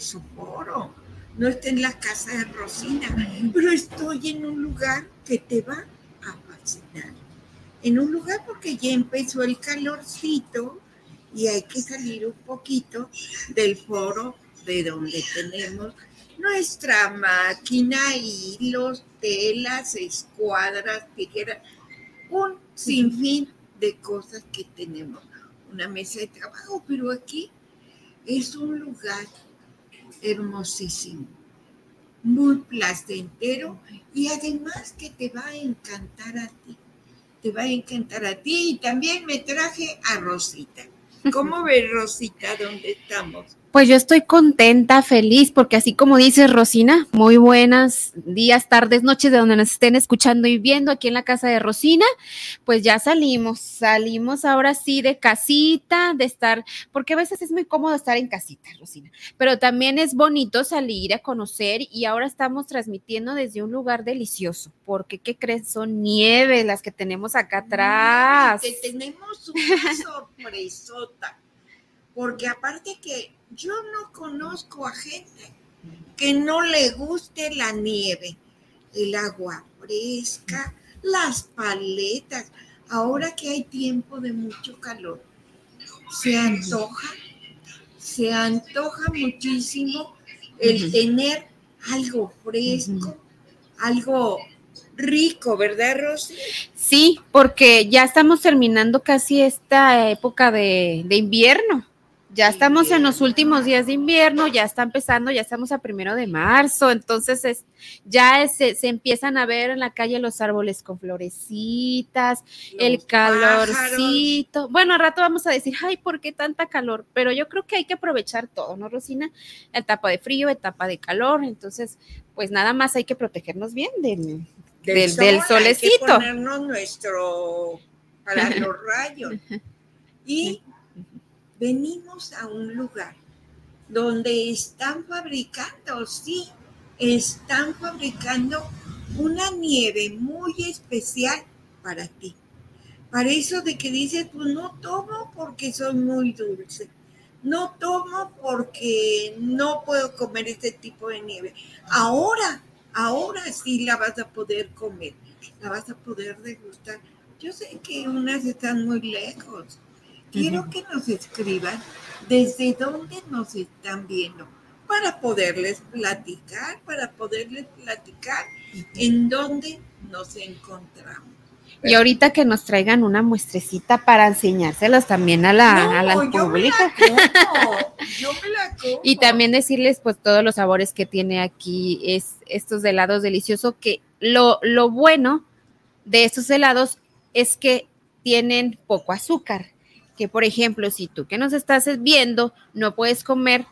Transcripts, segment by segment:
su foro, no está en la casa de Rosina, pero estoy en un lugar que te va a fascinar. En un lugar porque ya empezó el calorcito y hay que salir un poquito del foro de donde tenemos nuestra máquina, hilos, telas, escuadras, tijeras, un sinfín de cosas que tenemos. Una mesa de trabajo, pero aquí es un lugar hermosísimo, muy placentero y además que te va a encantar a ti. Te va a encantar a ti y también me traje a Rosita. ¿Cómo ves, Rosita, dónde estamos? Pues yo estoy contenta, feliz, porque así como dice Rosina, muy buenas días, tardes, noches de donde nos estén escuchando y viendo aquí en la casa de Rosina, pues ya salimos, salimos ahora sí de casita, de estar, porque a veces es muy cómodo estar en casita, Rosina, pero también es bonito salir a conocer y ahora estamos transmitiendo desde un lugar delicioso, porque ¿qué crees? Son nieves las que tenemos acá atrás. Que tenemos una sorpresota, porque aparte que yo no conozco a gente que no le guste la nieve, el agua fresca, las paletas. Ahora que hay tiempo de mucho calor, se antoja, se antoja muchísimo el tener algo fresco, algo rico, ¿verdad, Rosy? Sí, porque ya estamos terminando casi esta época de, de invierno ya estamos en los últimos días de invierno, ya está empezando, ya estamos a primero de marzo, entonces es, ya se, empiezan a ver en la calle los árboles con florecitas, el calorcito. Bueno, al rato vamos a decir, ay, ¿por qué tanta calor? Pero yo creo que hay que aprovechar todo, ¿no, Rosina? Etapa de frío, etapa de calor, entonces, pues nada más hay que protegernos bien del, del, solecito. Hay que ponernos nuestro para los rayos. Y venimos a un lugar donde están fabricando, sí, están fabricando una nieve muy especial para ti. Para eso de que dices, pues no tomo porque soy muy dulce. No tomo porque no puedo comer este tipo de nieve. Ahora, ahora sí la vas a poder comer, la vas a poder degustar. Yo sé que unas están muy lejos, quiero que nos escriban desde dónde nos están viendo para poderles platicar, para poderles platicar en dónde nos encontramos. Y ahorita que nos traigan una muestrecita para enseñárselos también a la, a la pública. yo me la como. Y también decirles pues todos los sabores que tiene aquí es estos helados deliciosos que lo, lo bueno de estos helados es que tienen poco azúcar que, por ejemplo, si tú que nos estás viendo no puedes comer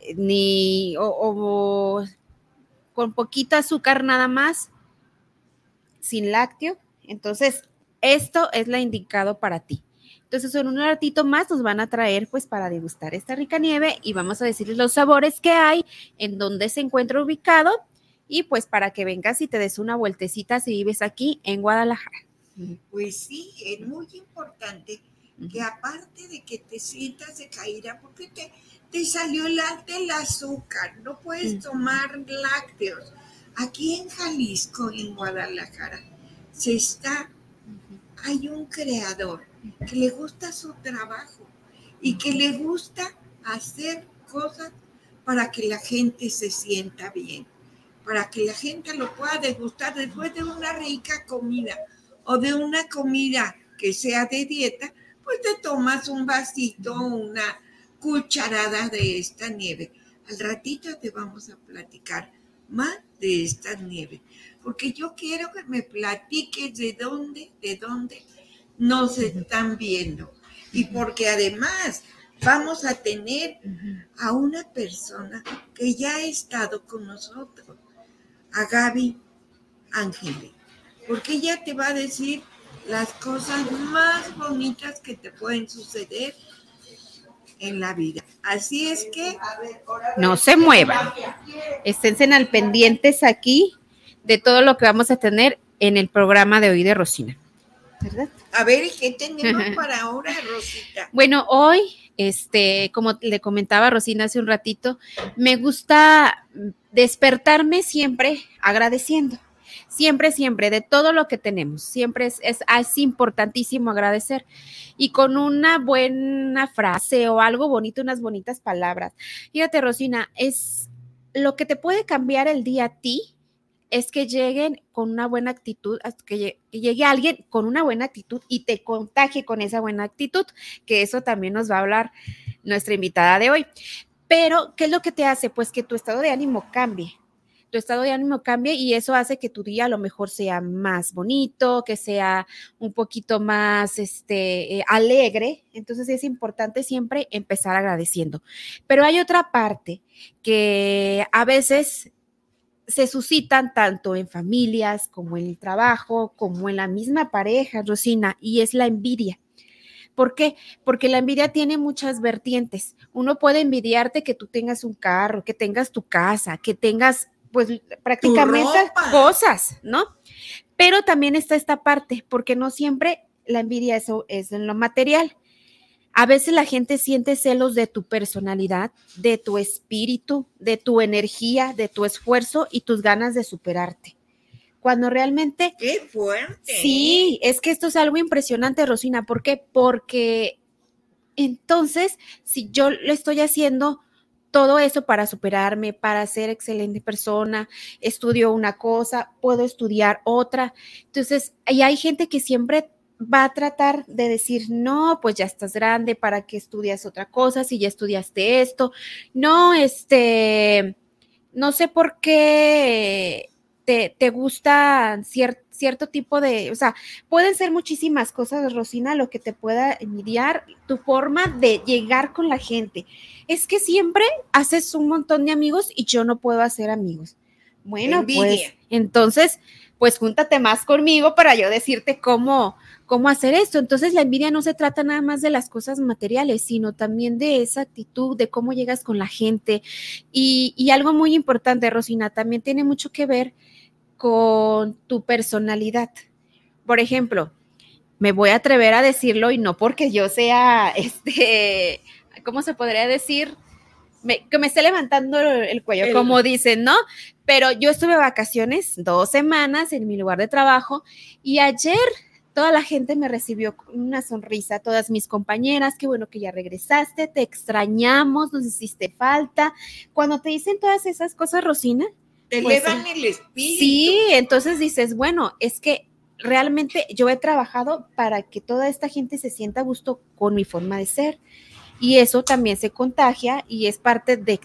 eh, ni o, con poquito azúcar nada más, sin lácteo, entonces esto es la indicado para ti. Entonces, en un ratito más nos van a traer pues para degustar esta rica nieve y vamos a decirles los sabores que hay, en dónde se encuentra ubicado y pues para que vengas y te des una vueltecita si vives aquí en Guadalajara. Pues sí, es muy importante que aparte de que te sientas de caída, porque te, te salió el, el azúcar, no puedes tomar lácteos. Aquí en Jalisco, en Guadalajara, se está, hay un creador que le gusta su trabajo y que le gusta hacer cosas para que la gente se sienta bien, para que la gente lo pueda degustar después de una rica comida o de una comida que sea de dieta, pues te tomas un vasito, una cucharada de esta nieve. Al ratito te vamos a platicar más de esta nieve, porque yo quiero que me platiques de dónde, de dónde nos están viendo. Y porque además vamos a tener a una persona que ya ha estado con nosotros, a Gaby Ángeles, porque ella te va a decir las cosas más bonitas que te pueden suceder en la vida. Así es que no se muevan. Estén al pendientes aquí de todo lo que vamos a tener en el programa de hoy de Rosina. ¿verdad? A ver, ¿qué tenemos para ahora, Rosita? Bueno, hoy, este, como le comentaba Rosina hace un ratito, me gusta despertarme siempre agradeciendo. Siempre, siempre, de todo lo que tenemos. Siempre es, es, es, importantísimo agradecer. Y con una buena frase o algo bonito, unas bonitas palabras. Fíjate, Rosina, es lo que te puede cambiar el día a ti, es que lleguen con una buena actitud, que llegue alguien con una buena actitud y te contagie con esa buena actitud, que eso también nos va a hablar nuestra invitada de hoy. Pero, ¿qué es lo que te hace? Pues que tu estado de ánimo cambie. Tu estado de ánimo cambie y eso hace que tu día a lo mejor sea más bonito, que sea un poquito más este, eh, alegre. Entonces es importante siempre empezar agradeciendo. Pero hay otra parte que a veces se suscitan tanto en familias como en el trabajo, como en la misma pareja, Rosina, y es la envidia. ¿Por qué? Porque la envidia tiene muchas vertientes. Uno puede envidiarte que tú tengas un carro, que tengas tu casa, que tengas pues prácticamente cosas, ¿no? Pero también está esta parte, porque no siempre la envidia eso es en lo material. A veces la gente siente celos de tu personalidad, de tu espíritu, de tu energía, de tu esfuerzo y tus ganas de superarte. Cuando realmente... ¡Qué fuerte! Sí, es que esto es algo impresionante, Rosina. ¿Por qué? Porque entonces, si yo le estoy haciendo todo eso para superarme, para ser excelente persona, estudio una cosa, puedo estudiar otra. Entonces, y hay gente que siempre va a tratar de decir, no, pues ya estás grande, ¿para que estudias otra cosa si ya estudiaste esto? No, este, no sé por qué te, te gusta cierto tipo de, o sea, pueden ser muchísimas cosas, Rosina, lo que te pueda envidiar, tu forma de llegar con la gente. Es que siempre haces un montón de amigos y yo no puedo hacer amigos. Bueno, pues entonces, pues júntate más conmigo para yo decirte cómo, cómo hacer esto. Entonces la envidia no se trata nada más de las cosas materiales, sino también de esa actitud, de cómo llegas con la gente. Y, algo muy importante, Rosina, también tiene mucho que ver con tu personalidad. Por ejemplo, me voy a atrever a decirlo y no porque yo sea, este, ¿cómo se podría decir? que me esté levantando el cuello, como dicen, ¿no? Pero yo estuve de vacaciones dos semanas en mi lugar de trabajo y ayer toda la gente me recibió con una sonrisa, todas mis compañeras, qué bueno que ya regresaste, te extrañamos, nos hiciste falta. Cuando te dicen todas esas cosas, Rosina, te pues, elevan el espíritu. Sí, entonces dices, bueno, es que realmente yo he trabajado para que toda esta gente se sienta a gusto con mi forma de ser. Y eso también se contagia y es parte de,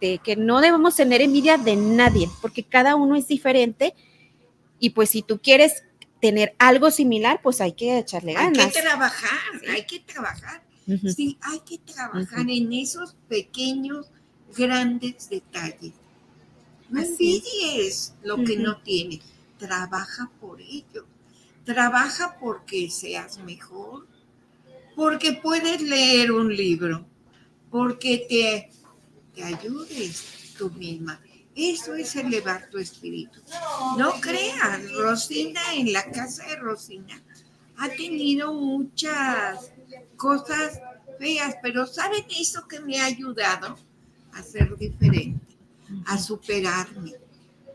de que no debemos tener envidia de nadie, porque cada uno es diferente. Y pues si tú quieres tener algo similar, pues hay que echarle ganas. Hay que trabajar, hay que trabajar. Sí, hay que trabajar en esos pequeños, grandes detalles. No envidies lo que no tienes, trabaja por ello. Trabaja porque seas mejor, porque puedes leer un libro, porque te, te ayudes tú misma. Eso es elevar tu espíritu. No creas, Rosina, en la casa de Rosina ha tenido muchas cosas feas, pero ¿saben eso que me ha ayudado a ser diferente, a superarme,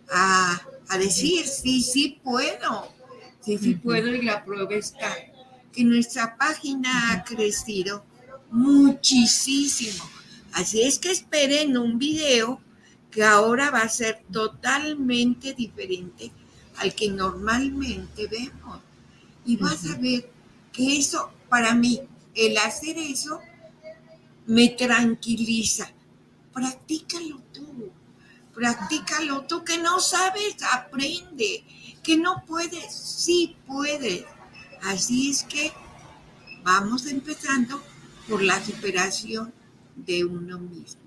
a, decir, sí, sí puedo, sí, sí puedo y la prueba está, que nuestra página ha crecido muchísimo. Así es que esperen un video que ahora va a ser totalmente diferente al que normalmente vemos. Y vas a ver que eso, para mí, el hacer eso, me tranquiliza. Practícalo tú, practícalo. Tú, que no sabes, aprende, que no puedes, sí puedes. Así es que vamos empezando por la superación de uno mismo.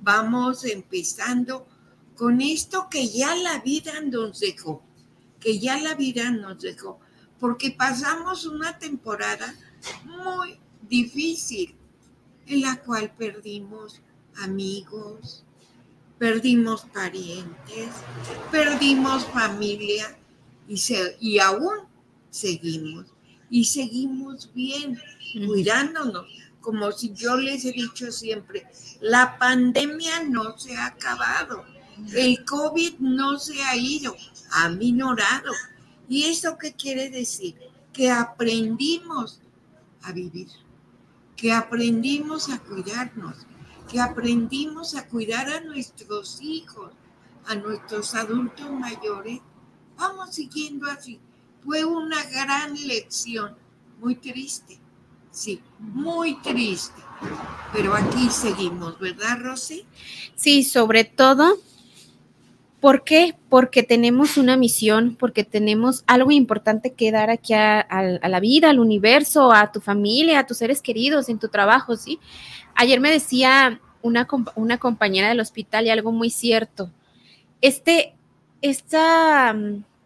Vamos empezando con esto que ya la vida nos dejó, que ya la vida nos dejó, porque pasamos una temporada muy difícil en la cual perdimos amigos, perdimos parientes, perdimos familia y, y aún seguimos y seguimos bien, cuidándonos. Como si yo les he dicho siempre, la pandemia no se ha acabado, el COVID no se ha ido, ha minorado. ¿Y eso qué quiere decir? Que aprendimos a vivir, que aprendimos a cuidarnos, que aprendimos a cuidar a nuestros hijos, a nuestros adultos mayores. Vamos siguiendo así fue una gran lección, muy triste, sí, muy triste. Pero aquí seguimos, ¿verdad, Rosy? Sí, sobre todo, ¿por qué? Porque tenemos una misión, porque tenemos algo importante que dar aquí a, la vida, al universo, a tu familia, a tus seres queridos, en tu trabajo, ¿sí? Ayer me decía una, una compañera del hospital y algo muy cierto. Este, esta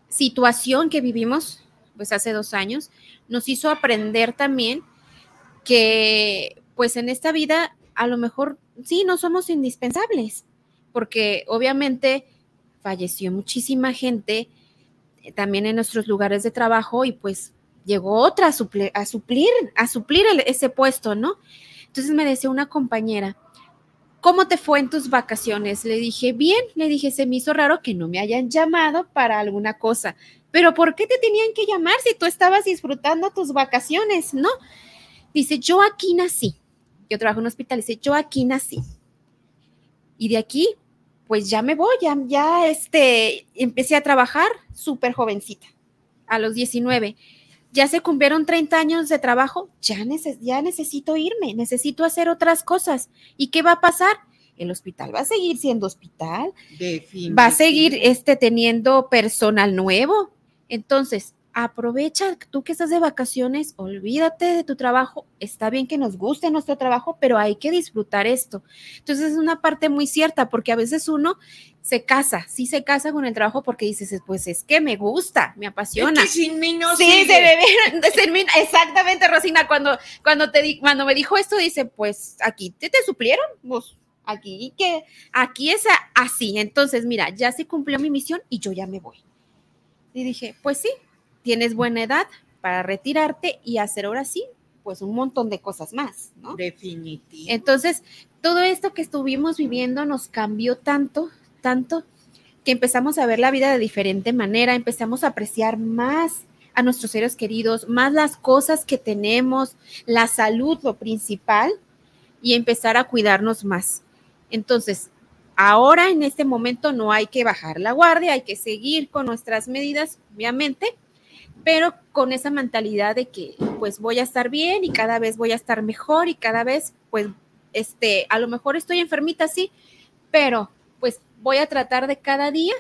situación que vivimos, pues hace dos años, nos hizo aprender también que pues en esta vida a lo mejor sí, no somos indispensables, porque obviamente falleció muchísima gente eh, también en nuestros lugares de trabajo y pues llegó otra a, suplir, a suplir, ese puesto, ¿no? Entonces me decía una compañera, ¿cómo te fue en tus vacaciones? Le dije, bien, le dije, se me hizo raro que no me hayan llamado para alguna cosa, pero ¿por qué te tenían que llamar si tú estabas disfrutando tus vacaciones? No. Dice, yo aquí nací. Yo trabajo en un hospital, dice, yo aquí nací. Y de aquí, pues ya me voy, ya, ya este, empecé a trabajar súper jovencita, a los 19 ya se cumplieron 30 años de trabajo, ya, ya necesito irme, necesito hacer otras cosas. ¿Y qué va a pasar? El hospital va a seguir siendo hospital, va a seguir este, teniendo personal nuevo. Entonces, aprovecha tú que estás de vacaciones, olvídate de tu trabajo. Está bien que nos guste nuestro trabajo, pero hay que disfrutar esto. Entonces, es una parte muy cierta, porque a veces uno se casa, sí se casa con el trabajo porque dices, pues es que me gusta, me apasiona. Es que sin mí no Sí, se debe, exactamente, Rosina, cuando, cuando, te, cuando me dijo esto, dice, pues aquí te, te suplieron, pues aquí que, aquí es así. Entonces, mira, ya se cumplió mi misión y yo ya me voy. Y dije, pues sí, tienes buena edad para retirarte y hacer ahora sí, pues un montón de cosas más, ¿no? Definitivo. Entonces, todo esto que estuvimos viviendo nos cambió tanto, tanto, que empezamos a ver la vida de diferente manera, empezamos a apreciar más a nuestros seres queridos, más las cosas que tenemos, la salud, lo principal, y empezar a cuidarnos más. Entonces, ahora en este momento no hay que bajar la guardia, hay que seguir con nuestras medidas, obviamente, pero con esa mentalidad de que pues voy a estar bien y cada vez voy a estar mejor y cada vez pues este, a lo mejor estoy enfermita, sí, pero pues voy a tratar de cada día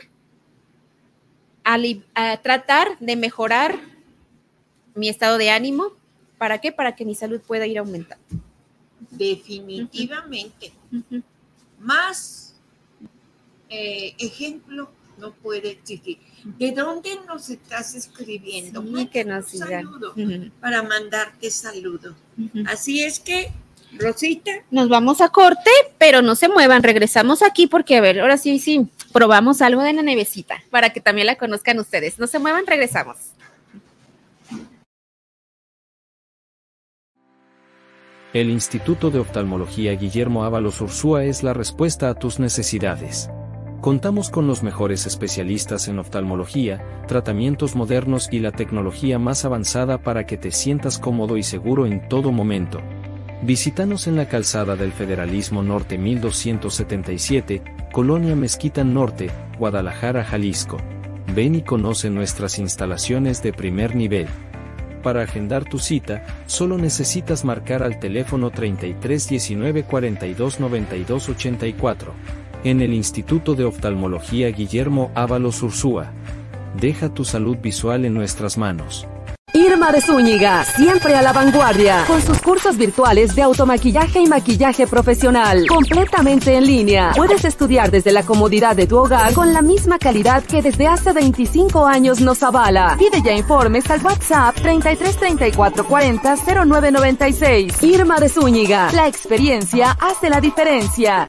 a, tratar de mejorar mi estado de ánimo. ¿Para qué? Para que mi salud pueda ir aumentando. Definitivamente. Más eh, ejemplo no puede existir. ¿De dónde nos estás escribiendo? que nos saludo para mandarte saludo. Así es que Rosita. Nos vamos a corte, pero no se muevan, regresamos aquí porque, a ver, ahora sí, sí, probamos algo de la nevecita para que también la conozcan ustedes. No se muevan, regresamos. El Instituto de Oftalmología Guillermo Ábalos Ursúa es la respuesta a tus necesidades. Contamos con los mejores especialistas en oftalmología, tratamientos modernos y la tecnología más avanzada para que te sientas cómodo y seguro en todo momento. Visítanos en la calzada del Federalismo Norte 1277, Colonia Mezquita Norte, Guadalajara, Jalisco. Ven y conoce nuestras instalaciones de primer nivel. Para agendar tu cita, solo necesitas marcar al teléfono 33 19 42 92 84. En el Instituto de Oftalmología Guillermo Ábalos Ursúa. Deja tu salud visual en nuestras manos. Irma de Zúñiga, siempre a la vanguardia, con sus cursos virtuales de automaquillaje y maquillaje profesional, completamente en línea. Puedes estudiar desde la comodidad de tu hogar con la misma calidad que desde hace 25 años nos avala. Pide ya informes al WhatsApp 33 34 40 0996. Irma de Zúñiga, la experiencia hace la diferencia.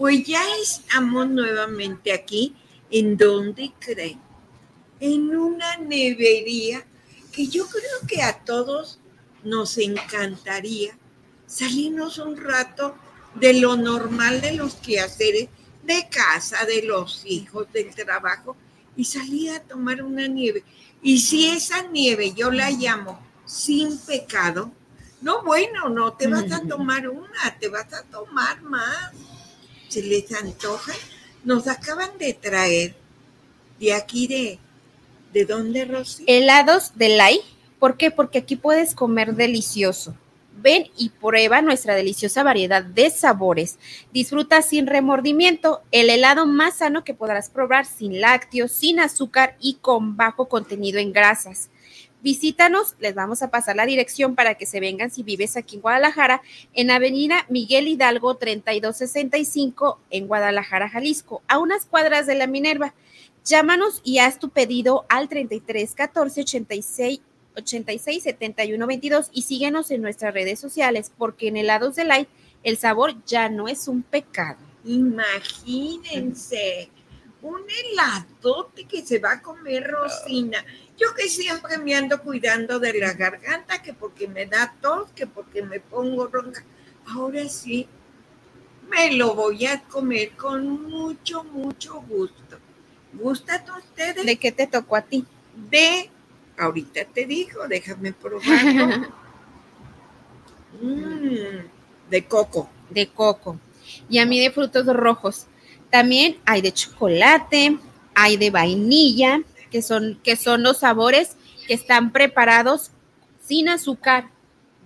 Pues ya estamos nuevamente aquí. ¿En donde creen? En una nevería que yo creo que a todos nos encantaría salirnos un rato de lo normal de los quehaceres de casa, de los hijos, del trabajo, y salir a tomar una nieve. Y si esa nieve yo la llamo sin pecado, no, bueno, no te vas a tomar una, te vas a tomar más se les antoja. Nos acaban de traer de aquí de, ¿de dónde, Rosy? Helados de Lai. ¿Por qué? Porque aquí puedes comer delicioso. Ven y prueba nuestra deliciosa variedad de sabores. Disfruta sin remordimiento el helado más sano que podrás probar sin lácteos, sin azúcar y con bajo contenido en grasas. Visítanos, les vamos a pasar la dirección para que se vengan si vives aquí en Guadalajara, en Avenida Miguel Hidalgo 3265 en Guadalajara, Jalisco, a unas cuadras de la Minerva. Llámanos y haz tu pedido al 33 14 86 86 71 22 y síguenos en nuestras redes sociales porque en helados de light el sabor ya no es un pecado. Imagínense un heladote que se va a comer Rosina. Yo que siempre me ando cuidando de la garganta, que porque me da tos, que porque me pongo ronca. Ahora sí, me lo voy a comer con mucho, mucho gusto. ¿Gustan ustedes? ¿De qué te tocó a ti? De, ahorita te digo, déjame probarlo. Mm, de coco. De coco. Y a mí de frutos rojos. También hay de chocolate, hay de vainilla, que son, que son los sabores que están preparados sin azúcar,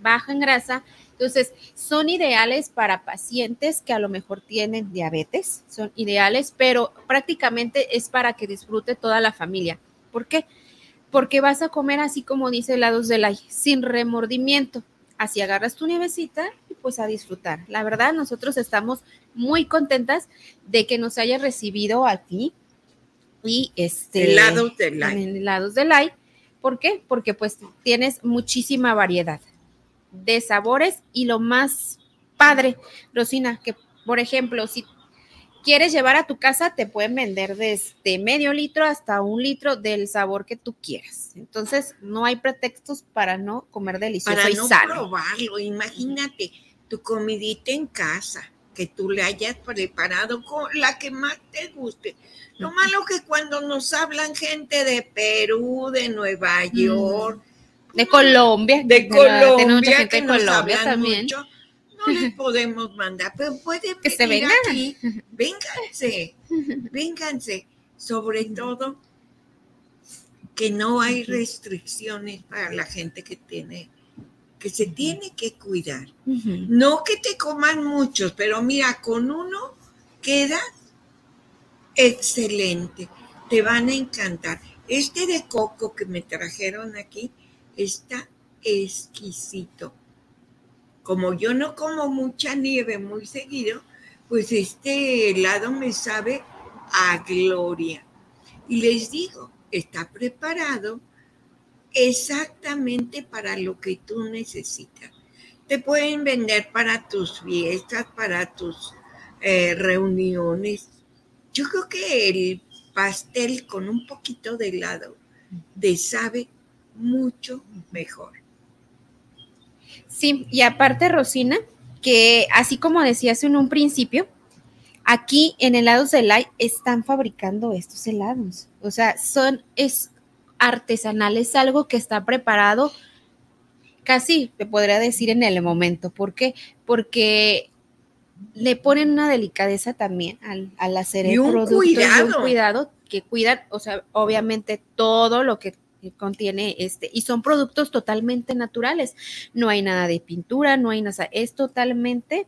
baja en grasa. Entonces, son ideales para pacientes que a lo mejor tienen diabetes, son ideales, pero prácticamente es para que disfrute toda la familia. ¿Por qué? Porque vas a comer así como dice helados de la sin remordimiento. Así agarras tu nievecita pues a disfrutar. La verdad, nosotros estamos muy contentas de que nos haya recibido aquí y este helados de light. Helados de light. ¿Por qué? Porque pues tienes muchísima variedad de sabores y lo más padre, Rosina, que por ejemplo, si quieres llevar a tu casa, te pueden vender desde medio litro hasta un litro del sabor que tú quieras. Entonces, no hay pretextos para no comer delicioso para y no sano. probarlo. Imagínate tu comidita en casa, que tú le hayas preparado con la que más te guste. Lo malo que cuando nos hablan gente de Perú, de Nueva York, De Colombia. de tenemos mucha Colombia, gente que de nos Colombia hablan también. mucho, no les podemos mandar, pero pueden Que se venir vengan. aquí, vénganse, vénganse, sobre todo que no hay restricciones para la gente que tiene, que se tiene que cuidar. No que te coman muchos, pero mira, con uno queda excelente. Te van a encantar. Este de coco que me trajeron aquí está exquisito. Como yo no como mucha nieve muy seguido, pues este helado me sabe a gloria. Y les digo, está preparado exactamente para lo que tú necesitas. Te pueden vender para tus fiestas, para tus eh, reuniones. Yo creo que el pastel con un poquito de helado te sabe mucho mejor. Sí, y aparte, Rosina, que así como decías en un principio, Aquí en helados de Light están fabricando estos helados. O sea, son, es artesanal, es algo que está preparado casi, te podría decir, en el momento. ¿Por qué? Porque le ponen una delicadeza también al, hacer el producto cuidado. y un cuidado que cuidan, o sea, obviamente todo lo que contiene este, y son productos totalmente naturales. No hay nada de pintura, no hay nada, es totalmente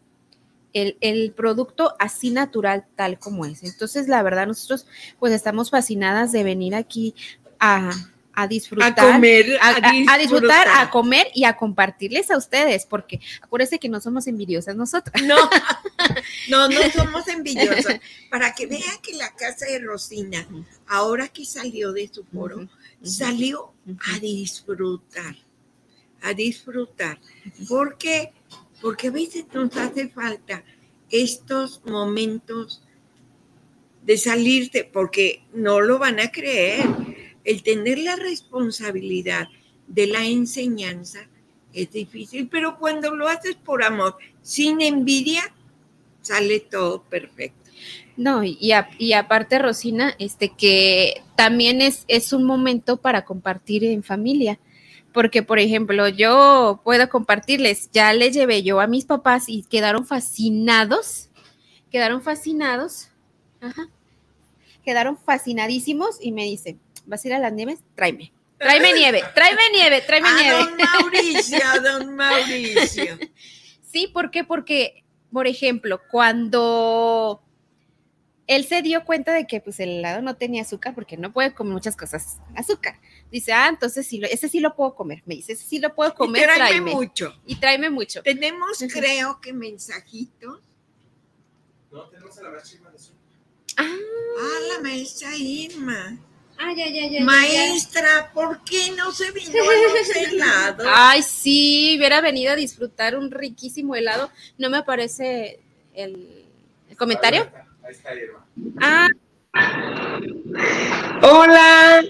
el, el, producto así natural tal como es. Entonces, la verdad, nosotros pues estamos fascinadas de venir aquí a, a disfrutar, a, comer, a, disfrutar. a, comer y a compartirles a ustedes, porque acuérdense que no somos envidiosas nosotras. No, no, no somos envidiosas. Para que vean que la casa de Rosina, ahora que salió de su foro, salió a disfrutar, a disfrutar. porque Porque a veces nos hace falta estos momentos de salirte, porque no lo van a creer el tener la responsabilidad de la enseñanza es difícil, pero cuando lo haces por amor, sin envidia, sale todo perfecto. No, y, y aparte, Rosina, este que también es, es un momento para compartir en familia. Porque, por ejemplo, yo puedo compartirles, ya le llevé yo a mis papás y quedaron fascinados, quedaron fascinados, ajá, quedaron fascinadísimos y me dicen, ¿vas a ir a las nieves? Tráeme. Tráeme nieve, tráeme nieve, tráeme a nieve. Don Mauricio, don Mauricio. Sí, ¿por qué? Porque, por ejemplo, cuando él se dio cuenta de que pues el helado no tenía azúcar porque no puede comer muchas cosas azúcar. Dice, ah, entonces sí, ese sí lo puedo comer. Me dice, ese sí lo puedo comer, y tráeme. mucho. Y tráeme mucho. Tenemos, creo que mensajitos. No, tenemos a la maestra de Ah, ah, la maestra Irma. Ah, ya, ya, ya. Maestra, ¿por qué no se vino a los helados? Ay, sí, hubiera venido a disfrutar un riquísimo helado. No me aparece el, el comentario. Ahí está, Irma. Ah. Hola,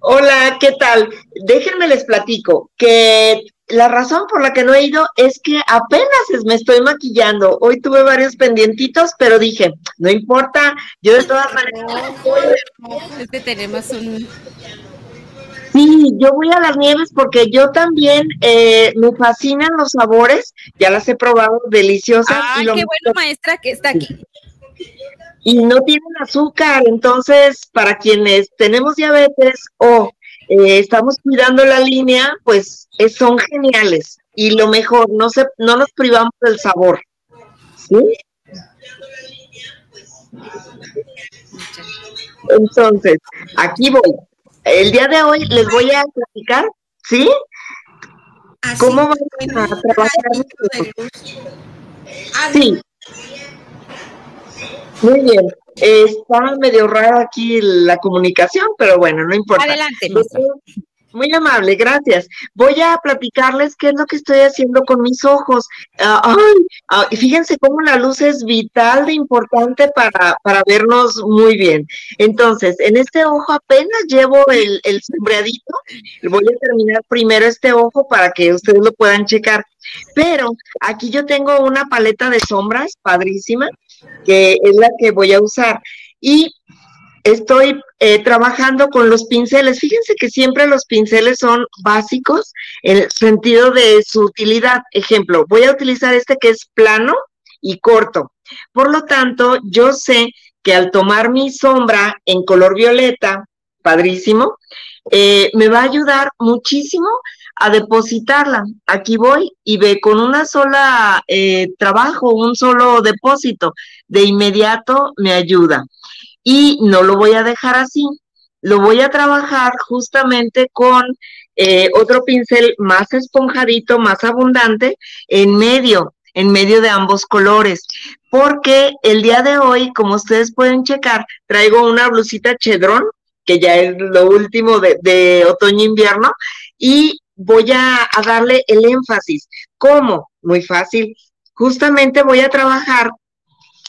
hola, ¿qué tal? Déjenme les platico que la razón por la que no he ido es que apenas me estoy maquillando. Hoy tuve varios pendientitos, pero dije, no importa, yo de todas maneras. Es que tenemos un. Sí, yo voy a las nieves porque yo también eh, me fascinan los sabores, ya las he probado deliciosas. Ay, qué bueno, maestra, que está aquí. Y no tienen azúcar, entonces para quienes tenemos diabetes o eh, estamos cuidando la línea, pues eh, son geniales. Y lo mejor, no, se, no nos privamos del sabor. ¿Sí? Entonces, aquí voy. El día de hoy les voy a platicar, ¿sí? ¿Cómo van a trabajar? Sí. Muy bien. Está medio rara aquí la comunicación, pero bueno, no importa. Adelante, Muy amable, gracias. Voy a platicarles qué es lo que estoy haciendo con mis ojos. Ah, ah, y fíjense cómo la luz es vital de importante para, para vernos muy bien. Entonces, en este ojo apenas llevo el, el sombreadito. Voy a terminar primero este ojo para que ustedes lo puedan checar. Pero aquí yo tengo una paleta de sombras padrísima que es la que voy a usar. Y estoy eh, trabajando con los pinceles. Fíjense que siempre los pinceles son básicos en el sentido de su utilidad. Ejemplo, voy a utilizar este que es plano y corto. Por lo tanto, yo sé que al tomar mi sombra en color violeta, padrísimo, eh, me va a ayudar muchísimo a depositarla. Aquí voy y ve con una sola eh, trabajo, un solo depósito, de inmediato me ayuda. Y no lo voy a dejar así, lo voy a trabajar justamente con eh, otro pincel más esponjadito, más abundante, en medio, en medio de ambos colores. Porque el día de hoy, como ustedes pueden checar, traigo una blusita chedrón, que ya es lo último de, de otoño-invierno, y voy a, darle el énfasis. ¿Cómo? Muy fácil. Justamente voy a trabajar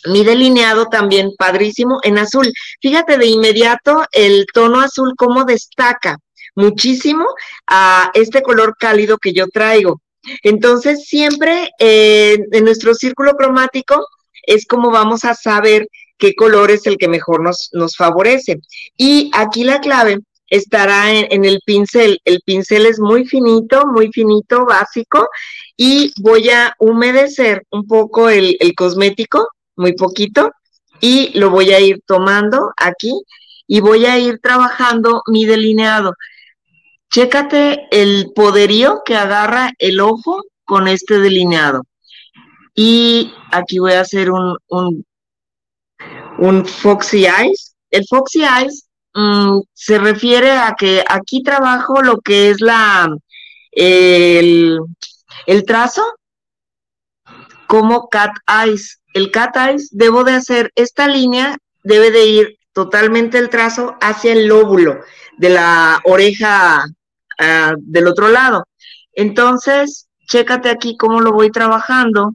mi delineado también padrísimo en azul. Fíjate de inmediato el tono azul cómo destaca muchísimo a este color cálido que yo traigo. Entonces siempre en nuestro círculo cromático es como vamos a saber qué color es el que mejor nos, nos favorece. Y aquí la clave estará en, el pincel. El pincel es muy finito, muy finito, básico, y voy a humedecer un poco el, el cosmético, muy poquito, y lo voy a ir tomando aquí y voy a ir trabajando mi delineado. Chécate el poderío que agarra el ojo con este delineado. Y aquí voy a hacer un, un, un Foxy Eyes. El Foxy Eyes Mm, se refiere a que aquí trabajo lo que es la el, trazo como cat eyes. El cat eyes debo de hacer esta línea, debe de ir totalmente el trazo hacia el lóbulo de la oreja ah, del otro lado. Entonces, chécate aquí cómo lo voy trabajando.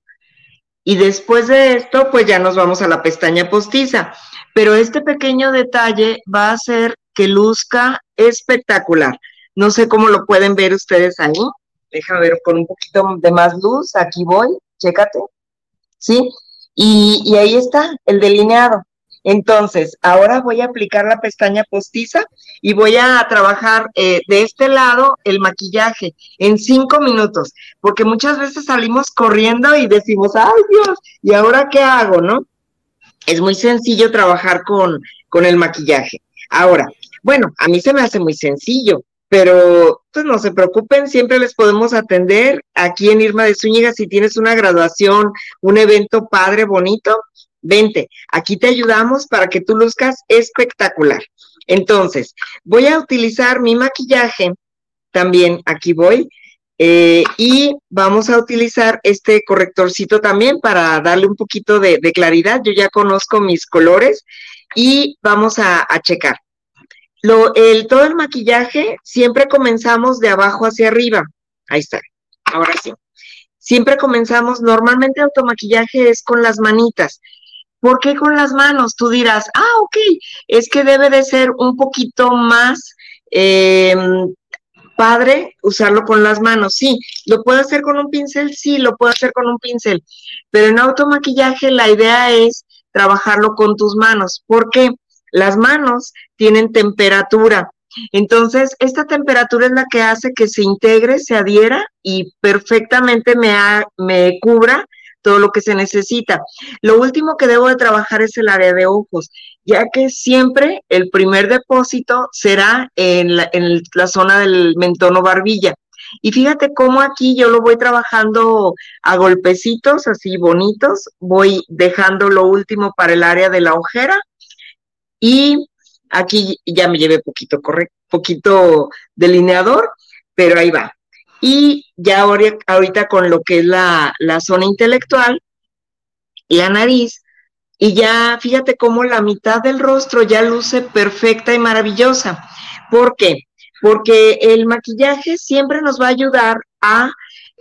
Y después de esto, pues ya nos vamos a la pestaña postiza pero este pequeño detalle va a hacer que luzca espectacular. No sé cómo lo pueden ver ustedes ahí. Deja ver con un poquito de más luz. Aquí voy, chécate. ¿Sí? Y, ahí está el delineado. Entonces, ahora voy a aplicar la pestaña postiza y voy a trabajar eh, de este lado el maquillaje en cinco minutos, porque muchas veces salimos corriendo y decimos, ay Dios, ¿y ahora qué hago, no? Es muy sencillo trabajar con, con el maquillaje. Ahora, bueno, a mí se me hace muy sencillo, pero pues no se preocupen, siempre les podemos atender aquí en Irma de Zúñiga si tienes una graduación, un evento padre, bonito, vente, aquí te ayudamos para que tú luzcas espectacular. Entonces, voy a utilizar mi maquillaje, también aquí voy, eh, y vamos a utilizar este correctorcito también para darle un poquito de, claridad. Yo ya conozco mis colores y vamos a, checar. Lo, el, todo el maquillaje siempre comenzamos de abajo hacia arriba. Ahí está. Ahora sí. Siempre comenzamos, normalmente automaquillaje es con las manitas. ¿Por qué con las manos? Tú dirás, ah, ok, es que debe de ser un poquito más eh, padre usarlo con las manos, sí, lo puedo hacer con un pincel, sí, lo puedo hacer con un pincel, pero en automaquillaje la idea es trabajarlo con tus manos, porque las manos tienen temperatura. Entonces, esta temperatura es la que hace que se integre, se adhiera y perfectamente me, me cubra todo lo que se necesita. Lo último que debo de trabajar es el área de ojos, ya que siempre el primer depósito será en la, la zona del mentón o barbilla. Y fíjate cómo aquí yo lo voy trabajando a golpecitos así bonitos, voy dejando lo último para el área de la ojera y aquí ya me llevé poquito, correcto, poquito delineador, pero ahí va. Y ya ahorita con lo que es la, zona intelectual, la nariz, y ya fíjate cómo la mitad del rostro ya luce perfecta y maravillosa. ¿Por qué? Porque el maquillaje siempre nos va a ayudar a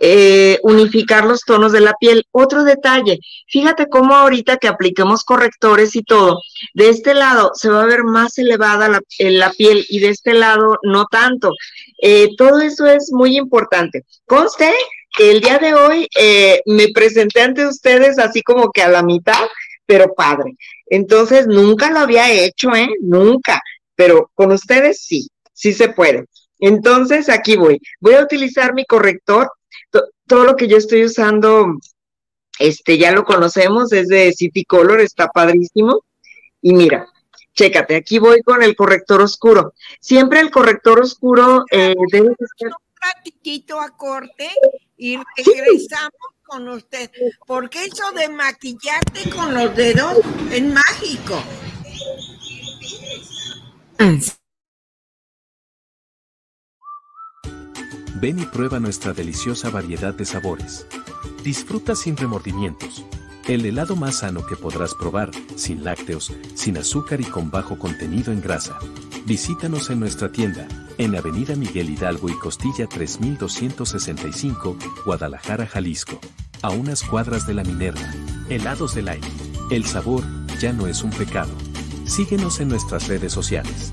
eh, unificar los tonos de la piel. Otro detalle, fíjate cómo ahorita que apliquemos correctores y todo, de este lado se va a ver más elevada la, la piel y de este lado no tanto. Eh, todo eso es muy importante. Conste que el día de hoy eh, me presenté ante ustedes así como que a la mitad, pero padre. Entonces, nunca lo había hecho, ¿eh? Nunca. Pero con ustedes sí, sí se puede. Entonces, aquí voy. Voy a utilizar mi corrector. todo lo que yo estoy usando, este, ya lo conocemos, es de City Color, está padrísimo. Y mira, Chécate, aquí voy con el corrector oscuro. Siempre el corrector oscuro eh, debe ser... Un a corte y regresamos con usted, porque eso de maquillarte con los dedos es mágico. Ven y prueba nuestra deliciosa variedad de sabores. Disfruta sin remordimientos el helado más sano que podrás probar, sin lácteos, sin azúcar y con bajo contenido en grasa. Visítanos en nuestra tienda, en Avenida Miguel Hidalgo y Costilla 3265, Guadalajara, Jalisco. A unas cuadras de la Minerva. Helados del aire. El sabor ya no es un pecado. Síguenos en nuestras redes sociales.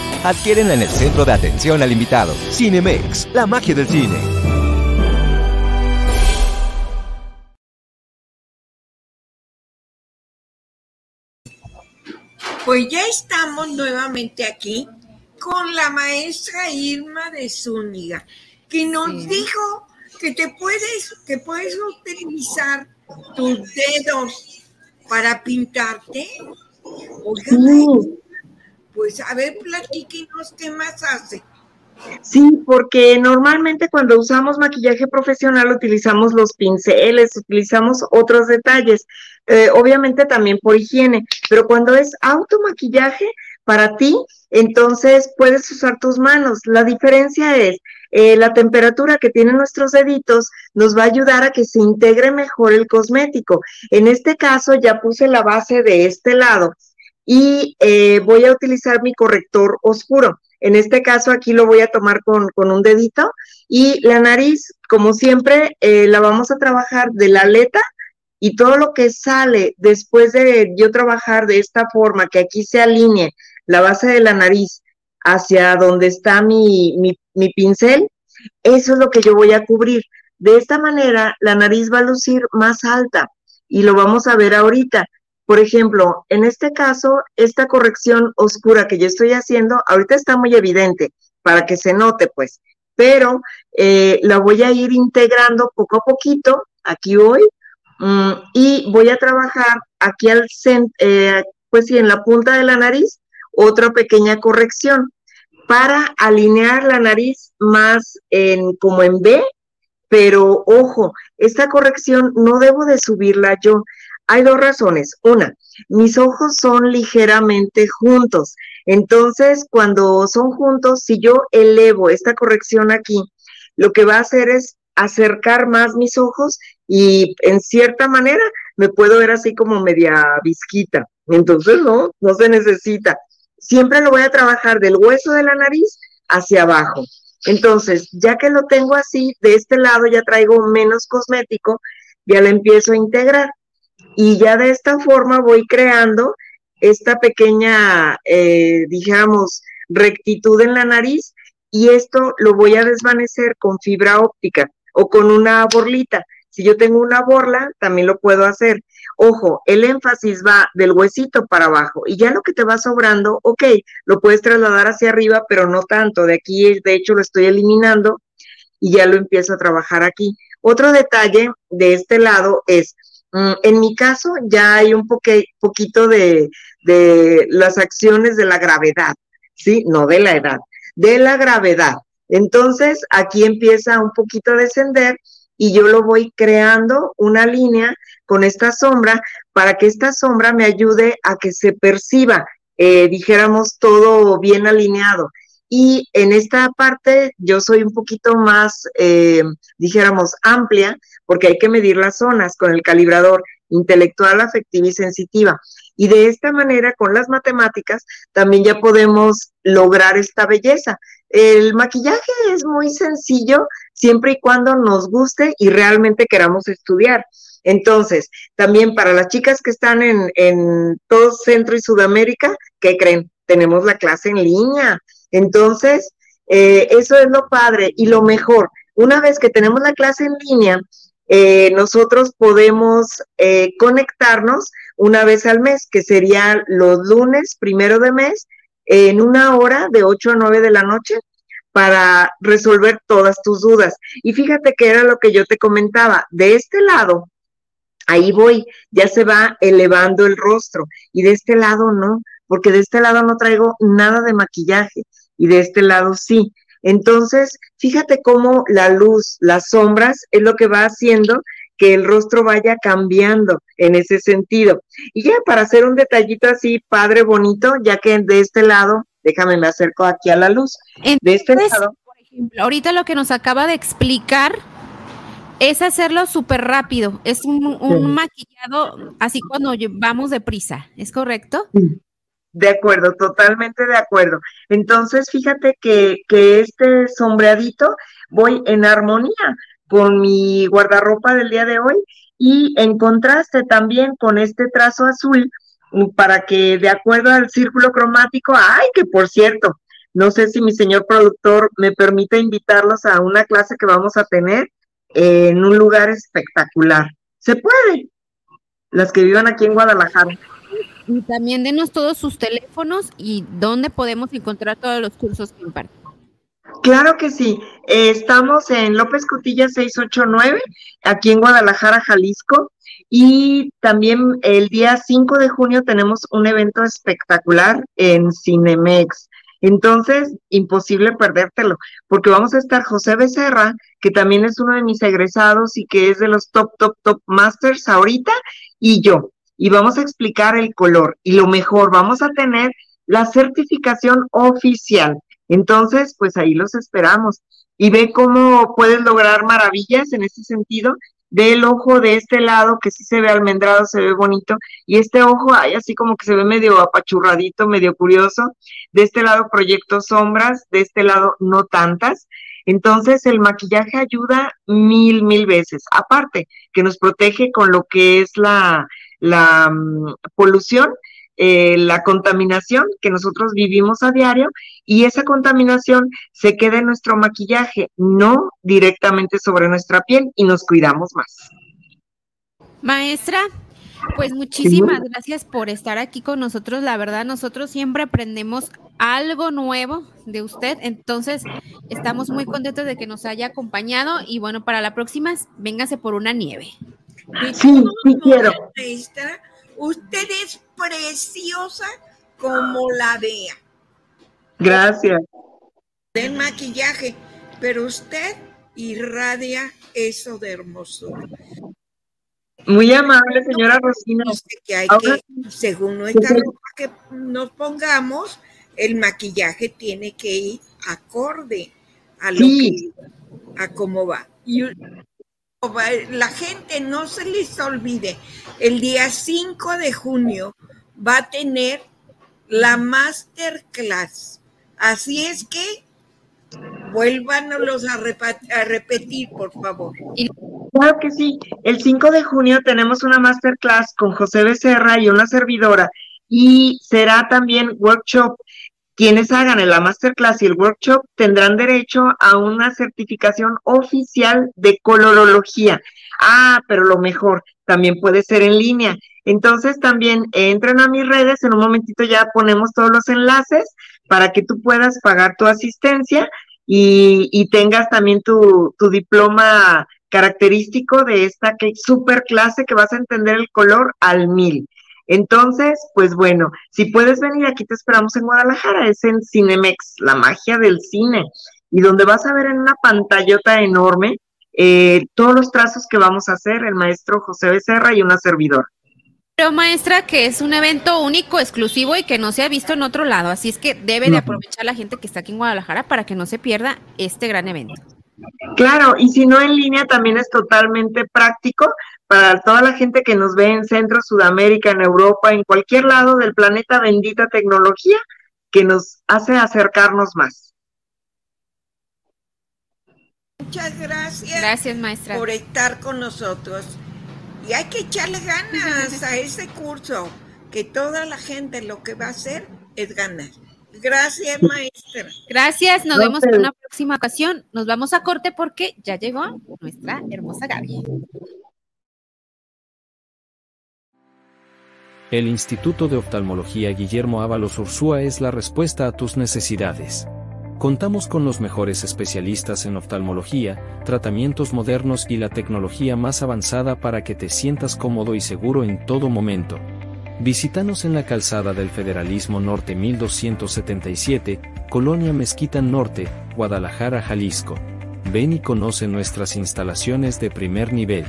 Adquiérenla en el centro de atención al invitado. Cinemex, la magia del cine. Pues ya estamos nuevamente aquí con la maestra Irma de Zúñiga, que nos dijo que te puedes, que puedes utilizar tus dedos para pintarte. Pues a ver, platíquenos qué más hace. Sí, porque normalmente cuando usamos maquillaje profesional utilizamos los pinceles, utilizamos otros detalles, eh, obviamente también por higiene, pero cuando es automaquillaje para ti, entonces puedes usar tus manos. La diferencia es eh, la temperatura que tienen nuestros deditos nos va a ayudar a que se integre mejor el cosmético. En este caso ya puse la base de este lado y eh, voy a utilizar mi corrector oscuro. En este caso aquí lo voy a tomar con, un dedito y la nariz, como siempre, eh, la vamos a trabajar de la aleta y todo lo que sale después de yo trabajar de esta forma, que aquí se alinee la base de la nariz hacia donde está mi, mi, pincel, eso es lo que yo voy a cubrir. De esta manera, la nariz va a lucir más alta y lo vamos a ver ahorita. Por ejemplo, en este caso, esta corrección oscura que yo estoy haciendo, ahorita está muy evidente para que se note, pues, pero eh, la voy a ir integrando poco a poquito, aquí voy, mm, y voy a trabajar aquí al centro, eh, pues sí, en la punta de la nariz, otra pequeña corrección para alinear la nariz más en como en B, pero ojo, esta corrección no debo de subirla yo. Hay dos razones. Una, mis ojos son ligeramente juntos. Entonces, cuando son juntos, si yo elevo esta corrección aquí, lo que va a hacer es acercar más mis ojos y en cierta manera me puedo ver así como media visquita. Entonces, no, no se necesita siempre lo voy a trabajar del hueso de la nariz hacia abajo. Entonces, ya que lo tengo así, de este lado ya traigo menos cosmético, ya lo empiezo a integrar. Y ya de esta forma voy creando esta pequeña, eh, digamos, rectitud en la nariz y esto lo voy a desvanecer con fibra óptica o con una borlita. Si yo tengo una borla, también lo puedo hacer. Ojo, el énfasis va del huesito para abajo y ya lo que te va sobrando, ok, lo puedes trasladar hacia arriba, pero no tanto. De aquí, de hecho, lo estoy eliminando y ya lo empiezo a trabajar aquí. Otro detalle de este lado es, en mi caso, ya hay un poquito de, de las acciones de la gravedad, ¿sí? No de la edad, de la gravedad. Entonces, aquí empieza un poquito a descender y yo lo voy creando una línea con esta sombra para que esta sombra me ayude a que se perciba, eh, dijéramos, todo bien alineado. Y en esta parte yo soy un poquito más, eh, dijéramos, amplia, porque hay que medir las zonas con el calibrador intelectual, afectiva y sensitiva. Y de esta manera, con las matemáticas, también ya podemos lograr esta belleza. El maquillaje es muy sencillo siempre y cuando nos guste y realmente queramos estudiar. Entonces, también para las chicas que están en, en todo Centro y Sudamérica, ¿qué creen? Tenemos la clase en línea. Entonces, eh, eso es lo padre y lo mejor. Una vez que tenemos la clase en línea, eh, nosotros podemos eh, conectarnos una vez al mes, que sería los lunes, primero de mes, en una hora de 8 a 9 de la noche para resolver todas tus dudas. Y fíjate que era lo que yo te comentaba, de este lado, ahí voy, ya se va elevando el rostro y de este lado no, porque de este lado no traigo nada de maquillaje y de este lado sí. Entonces, fíjate cómo la luz, las sombras, es lo que va haciendo que el rostro vaya cambiando en ese sentido. Y ya para hacer un detallito así, padre, bonito, ya que de este lado, déjame me acerco aquí a la luz. de este lado. Por ejemplo, ahorita lo que nos acaba de explicar es hacerlo súper rápido. Es un, maquillado así cuando vamos deprisa, ¿es correcto? De acuerdo, totalmente de acuerdo. Entonces, fíjate que, este sombreadito voy en armonía con mi guardarropa del día de hoy y en contraste también con este trazo azul para que de acuerdo al círculo cromático, ay, que por cierto, no sé si mi señor productor me permite invitarlos a una clase que vamos a tener en un lugar espectacular. Se puede. Las que vivan aquí en Guadalajara. Y también denos todos sus teléfonos y dónde podemos encontrar todos los cursos que imparten. Claro que sí. estamos en López Cotilla 689, aquí en Guadalajara, Jalisco. Y también el día 5 de junio tenemos un evento espectacular en Cinemex. Entonces, imposible perdértelo, porque vamos a estar José Becerra, que también es uno de mis egresados y que es de los top, top, top masters ahorita, y yo y vamos a explicar el color. Y lo mejor, vamos a tener la certificación oficial. Entonces, pues ahí los esperamos. Y ve cómo puedes lograr maravillas en ese sentido. Del ojo de este lado, que sí se ve almendrado, se ve bonito, y este ojo, hay así como que se ve medio apachurradito, medio curioso. De este lado proyecto sombras, de este lado no tantas. Entonces el maquillaje ayuda mil, mil veces. Aparte, que nos protege con lo que es la, la mm, polución, eh, la contaminación que nosotros vivimos a diario y esa contaminación se queda en nuestro maquillaje, no directamente sobre nuestra piel y nos cuidamos más. Maestra, pues muchísimas gracias por estar aquí con nosotros. La verdad, nosotros siempre aprendemos algo nuevo de usted. Entonces, estamos muy contentos de que nos haya acompañado y bueno, para la próxima, véngase por una nieve. Sí, sí quiero. usted es preciosa como la vea. Gracias. Del maquillaje, pero usted irradia eso de hermosura. Muy amable, señora Rosina. Que hay que, según nuestra ropa que nos pongamos, el maquillaje tiene que ir acorde a lo que, a cómo va. Y la gente no se les olvide, el día 5 de junio va a tener la masterclass. Así es que vuélvanos a, a repetir, por favor. Claro que sí. El 5 de junio tenemos una masterclass con José Becerra y una servidora y será también workshop quienes hagan la masterclass y el workshop tendrán derecho a una certificación oficial de colorología. Ah, pero lo mejor, también puede ser en línea. Entonces también entren a mis redes, en un momentito ya ponemos todos los enlaces para que tú puedas pagar tu asistencia y, tengas también tu, tu, diploma característico de esta super clase que vas a entender el color al mil. Entonces, pues bueno, si puedes venir, aquí te esperamos en Guadalajara, es en Cinemex, la magia del cine, y donde vas a ver en una pantallota enorme eh, todos los trazos que vamos a hacer, el maestro José Becerra y una servidora. Pero maestra, que es un evento único, exclusivo y que no se ha visto en otro lado, así es que debe de aprovechar la gente que está aquí en Guadalajara para que no se pierda este gran evento. Claro, y si no en línea también es totalmente práctico para toda la gente que nos ve en Centro, Sudamérica, en Europa, en cualquier lado del planeta, bendita tecnología que nos hace acercarnos más. Muchas gracias. Gracias, maestra. Por estar con nosotros. Y hay que echarle ganas a ese curso, que toda la gente lo que va a hacer es ganar. Gracias, maestra. Gracias, nos vemos en una próxima ocasión. Nos vamos a corte porque ya llegó nuestra hermosa Gaby. El Instituto de Oftalmología Guillermo Ábalos Ursúa es la respuesta a tus necesidades. Contamos con los mejores especialistas en oftalmología, tratamientos modernos y la tecnología más avanzada para que te sientas cómodo y seguro en todo momento. Visítanos en la calzada del Federalismo Norte 1277, Colonia Mezquita Norte, Guadalajara, Jalisco. Ven y conoce nuestras instalaciones de primer nivel.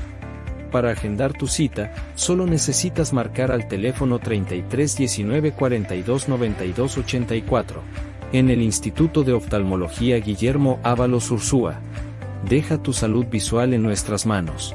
Para agendar tu cita, solo necesitas marcar al teléfono 33 19 42 92 84. En el Instituto de Oftalmología Guillermo Ábalos Ursúa. Deja tu salud visual en nuestras manos.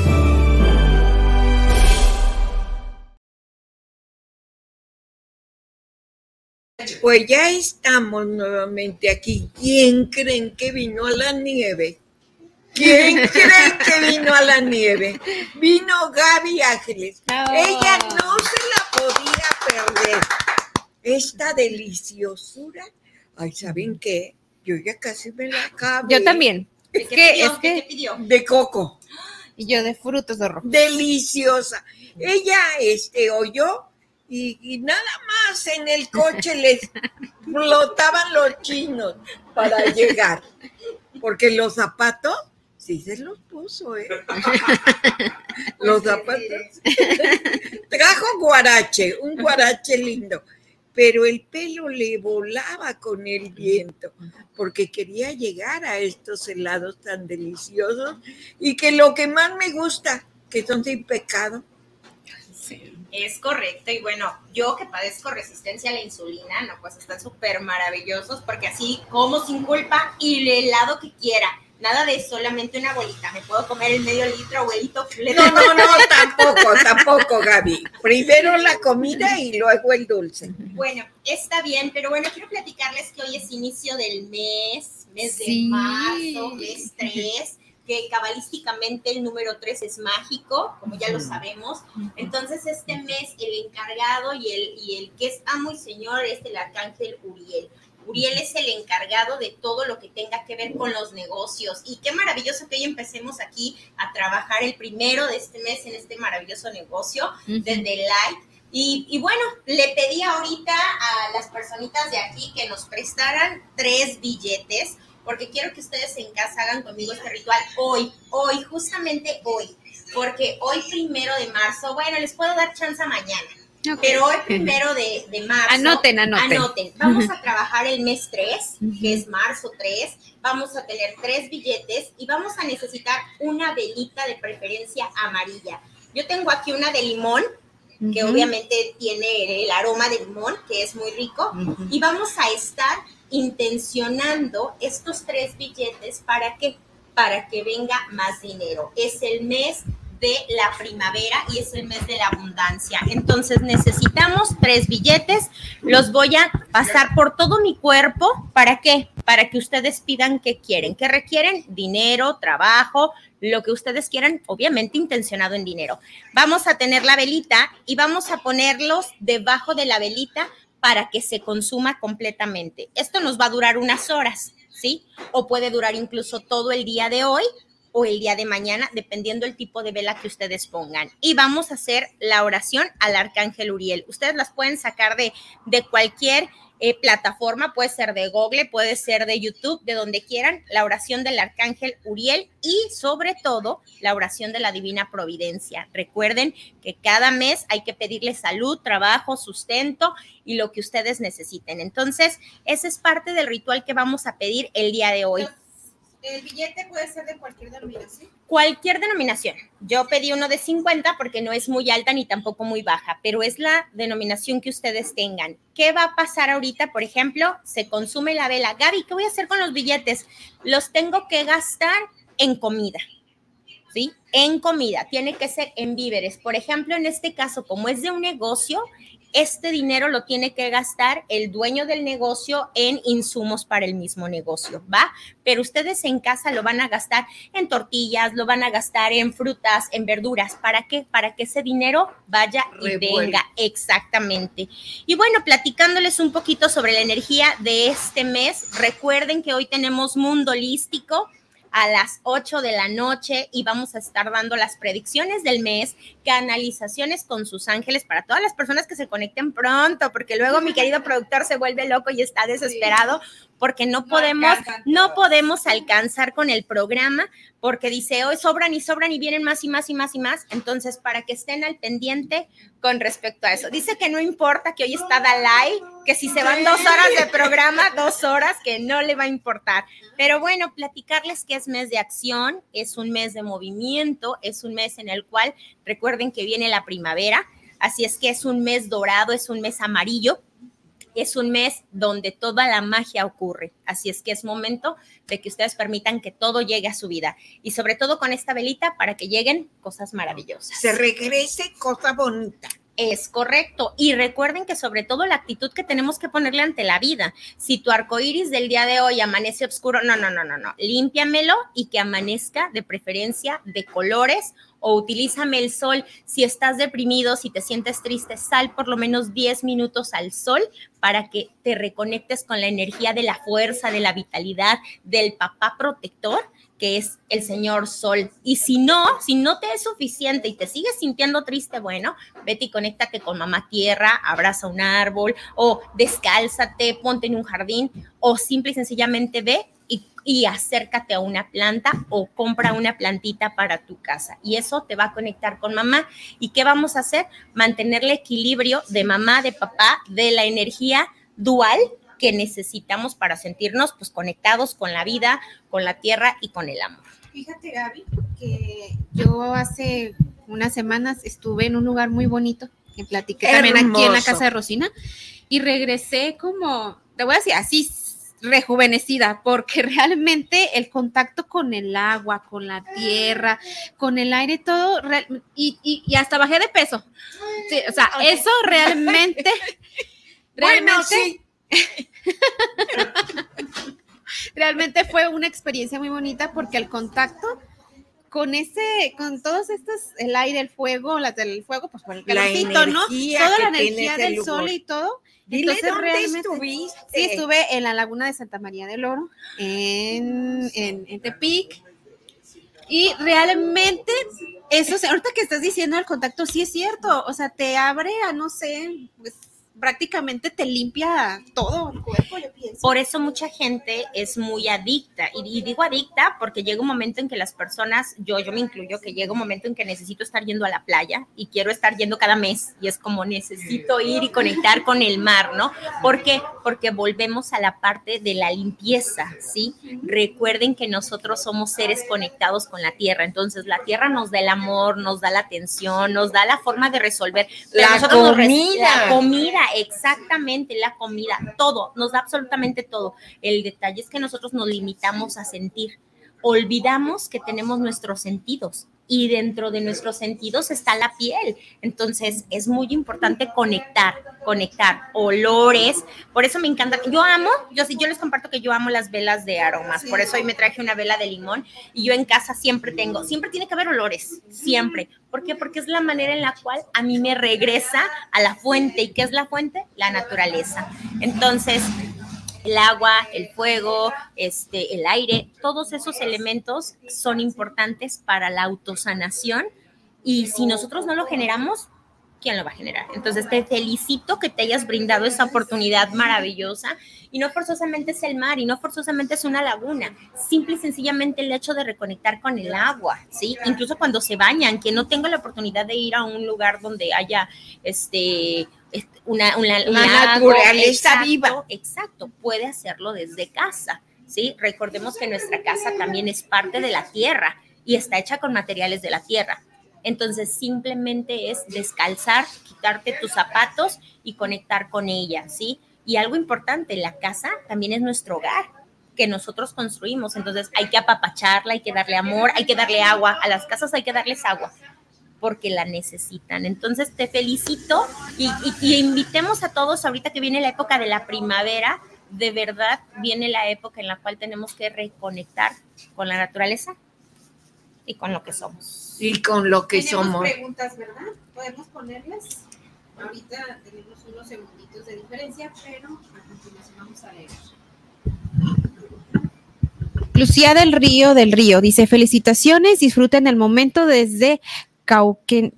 Pues ya estamos nuevamente aquí. ¿Quién creen que vino a la nieve? ¿Quién creen que vino a la nieve? Vino Gaby Ángeles. Ella no se la podía perder. Esta deliciosura. Ay, ¿saben qué? Yo ya casi me la acabé. Yo también. Es ¿Qué que, pidió? es ¿Qué que, pidió? De coco. y yo de frutos de rojo. Deliciosa. Ella este, oyó y, y nada más en el coche les flotaban los chinos para llegar. Porque los zapatos, sí se los puso, ¿eh? Los zapatos. Trajo guarache, un guarache lindo. Pero el pelo le volaba con el viento, porque quería llegar a estos helados tan deliciosos y que lo que más me gusta, que son sin pecado, Es correcto. Y bueno, yo que padezco resistencia a la insulina, no, pues están súper maravillosos porque así como sin culpa y el helado que quiera. Nada de solamente una bolita. Me puedo comer el medio litro, abuelito. No, no, no, tampoco, tampoco, Gaby. Primero la comida y luego el dulce. Bueno, está bien, pero bueno, quiero platicarles que hoy es inicio del mes, mes Sí. de marzo, mes 3, que cabalísticamente el número 3 es mágico, como ya lo sabemos. Entonces, este mes el encargado y el, y el que es amo y señor es el arcángel Uriel. Uriel es el encargado de todo lo que tenga que ver con los negocios. Y qué maravilloso que hoy empecemos aquí a trabajar el primero de este mes en este maravilloso negocio Ujú. del Delight. Y, y bueno, le pedí ahorita a las personitas de aquí que nos prestaran tres billetes, porque quiero que ustedes en casa hagan conmigo este ritual hoy, hoy, justamente hoy, porque hoy primero de marzo, bueno, les puedo dar chance mañana, pero hoy primero de, de marzo. Anoten, anoten. Anoten. Vamos a trabajar el mes 3, que es marzo 3. Vamos a tener tres billetes y vamos a necesitar una velita de preferencia amarilla. Yo tengo aquí una de limón, que obviamente tiene el aroma de limón, que es muy rico. Y vamos a estar intencionando estos tres billetes para qué? para que venga más dinero. Es el mes de la primavera y es el mes de la abundancia. Entonces necesitamos tres billetes. Los voy a pasar por todo mi cuerpo. ¿Para qué? Para que ustedes pidan qué quieren. ¿Qué requieren? Dinero, trabajo, lo que ustedes quieran, obviamente intencionado en dinero. Vamos a tener la velita y vamos a ponerlos debajo de la velita para que se consuma completamente. Esto nos va a durar unas horas, ¿sí? O puede durar incluso todo el día de hoy o el día de mañana, dependiendo el tipo de vela que ustedes pongan. Y vamos a hacer la oración al arcángel Uriel. Ustedes las pueden sacar de, de cualquier eh, plataforma, puede ser de Google, puede ser de YouTube, de donde quieran, la oración del arcángel Uriel y sobre todo la oración de la divina providencia. Recuerden que cada mes hay que pedirle salud, trabajo, sustento y lo que ustedes necesiten. Entonces, ese es parte del ritual que vamos a pedir el día de hoy. El billete puede ser de cualquier denominación. Cualquier denominación. Yo pedí uno de 50 porque no es muy alta ni tampoco muy baja, pero es la denominación que ustedes tengan. ¿Qué va a pasar ahorita? Por ejemplo, se consume la vela. Gaby, ¿qué voy a hacer con los billetes? Los tengo que gastar en comida. ¿Sí? En comida. Tiene que ser en víveres. Por ejemplo, en este caso, como es de un negocio, este dinero lo tiene que gastar el dueño del negocio en insumos para el mismo negocio, ¿va? Pero ustedes en casa lo van a gastar en tortillas, lo van a gastar en frutas, en verduras. ¿Para qué? Para que ese dinero vaya y venga. Exactamente. Y bueno, platicándoles un poquito sobre la energía de este mes, recuerden que hoy tenemos mundo holístico a las 8 de la noche y vamos a estar dando las predicciones del mes, canalizaciones con sus ángeles para todas las personas que se conecten pronto, porque luego mi querido productor se vuelve loco y está desesperado porque no, podemos no podemos alcanzar con el programa porque dice, hoy sobran y sobran y vienen más y más y más y más, entonces para que estén al pendiente con respecto a eso. Dice que no importa que hoy está Dalai, que si se van dos horas de programa, dos horas, que no le va a importar. Pero bueno, platicarles que es mes de acción, es un mes de movimiento, es un mes en el cual recuerden que viene la primavera, así es que es un mes dorado, es un mes amarillo, es un mes donde toda la magia ocurre. Así es que es momento de que ustedes permitan que todo llegue a su vida. Y sobre todo con esta velita para que lleguen cosas maravillosas. Se regrese cosa bonita. Es correcto. Y recuerden que sobre todo la actitud que tenemos que ponerle ante la vida. Si tu arco iris del día de hoy amanece oscuro, no, no, no, no, no. Límpiamelo y que amanezca de preferencia de colores o utilízame el sol. Si estás deprimido, si te sientes triste, sal por lo menos 10 minutos al sol para que te reconectes con la energía de la fuerza, de la vitalidad, del papá protector que es el señor Sol. Y si no, si no te es suficiente y te sigues sintiendo triste, bueno, vete y conéctate con mamá tierra, abraza un árbol o descálzate, ponte en un jardín o simple y sencillamente ve y, y, acércate a una planta o compra una plantita para tu casa. Y eso te va a conectar con mamá. ¿Y qué vamos a hacer? Mantener el equilibrio de mamá, de papá, de la energía dual que necesitamos para sentirnos pues conectados con la vida, con la tierra y con el amor. Fíjate, Gaby, que yo hace unas semanas estuve en un lugar muy bonito, que platiqué también aquí en la casa de Rosina, y regresé como, te voy a decir, así rejuvenecida, porque realmente el contacto con el agua, con la tierra, con el aire, todo, y, y, y hasta bajé de peso. Sí, o sea, eso realmente, realmente, Bueno, sí. realmente fue una experiencia muy bonita porque el contacto con ese, con todos estos, el aire, el fuego, las del fuego, pues por el La calorcito, ¿no? Toda la energía del lugar. sol y todo. Dile Entonces, dónde realmente- estuviste. Sí, estuve en la laguna de Santa María del Oro, en, en, en Tepic, y realmente eso, ahorita que estás diciendo el contacto, sí es cierto, o sea, te abre a, no sé, pues prácticamente te limpia todo el cuerpo, yo pienso. Por eso mucha gente es muy adicta. Y, y digo adicta porque llega un momento en que las personas, yo, yo me incluyo, que llega un momento en que necesito estar yendo a la playa y quiero estar yendo cada mes. Y es como necesito ir y conectar con el mar, ¿no? ¿Por qué? Porque volvemos a la parte de la limpieza, ¿sí? Recuerden que nosotros somos seres conectados con la tierra. Entonces la tierra nos da el amor, nos da la atención, nos da la forma de resolver. Pero La nosotros nos res- comida. la comida, exactamente, la comida, todo, nos da absolutamente todo. El detalle es que nosotros nos limitamos a sentir. olvidamos que tenemos nuestros sentidos y dentro de nuestros sentidos está la piel. Entonces es muy importante conectar, conectar olores. Por eso me encanta. Yo amo, yo sí, yo les comparto que yo amo las velas de aromas. Por eso hoy me traje una vela de limón y yo en casa siempre tengo, siempre tiene que haber olores, siempre. ¿Por qué? Porque es la manera en la cual a mí me regresa a la fuente. ¿Y qué es la fuente? La naturaleza. Entonces, el agua, el fuego, este, el aire, todos esos elementos son importantes para la autosanación y si nosotros no lo generamos, ¿quién lo va a generar? Entonces te felicito que te hayas brindado esa oportunidad maravillosa y no forzosamente es el mar y no forzosamente es una laguna, simple y sencillamente el hecho de reconectar con el agua, ¿sí? Incluso cuando se bañan, que no tengo la oportunidad de ir a un lugar donde haya este una, una, naturaleza viva. Exacto, puede hacerlo desde casa, ¿sí? Recordemos que nuestra casa también es parte de la tierra y está hecha con materiales de la tierra. Entonces simplemente es descalzar, quitarte tus zapatos y conectar con ella, ¿sí? Y algo importante, la casa también es nuestro hogar que nosotros construimos, entonces hay que apapacharla, hay que darle amor, hay que darle agua, a las casas hay que darles agua, porque la necesitan. Entonces te felicito y, invitemos a todos ahorita que viene la época de la primavera, de verdad viene la época en la cual tenemos que reconectar con la naturaleza y con lo que somos. Y con lo que tenemos somos. preguntas, ¿verdad? ¿Podemos ponerles? Ahorita tenemos unos segunditos de diferencia, pero a continuación vamos a leer. Lucía del Río del Río dice, felicitaciones, disfruten el momento desde Cauquen,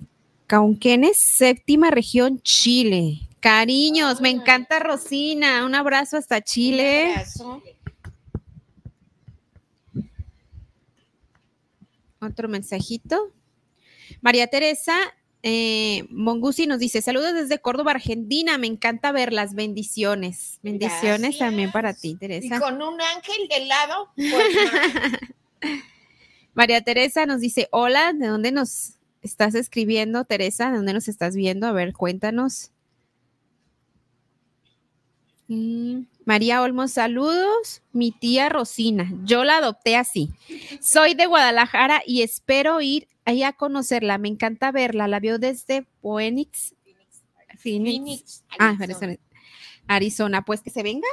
Cauquenes, séptima región, Chile. Cariños, me encanta Rosina. Un abrazo hasta Chile. Otro mensajito. María Teresa eh, Mongusi nos dice: Saludos desde Córdoba, Argentina. Me encanta ver las bendiciones. Bendiciones también para ti, Teresa. Y con un ángel de lado. Pues, María Teresa nos dice: Hola, ¿de dónde nos estás escribiendo, Teresa? ¿De dónde nos estás viendo? A ver, cuéntanos. Mm, María Olmos, saludos. Mi tía Rosina, yo la adopté así. Soy de Guadalajara y espero ir ahí a conocerla. Me encanta verla. La vio desde Phoenix. Phoenix. Ah, Arizona. Arizona. Pues que se venga.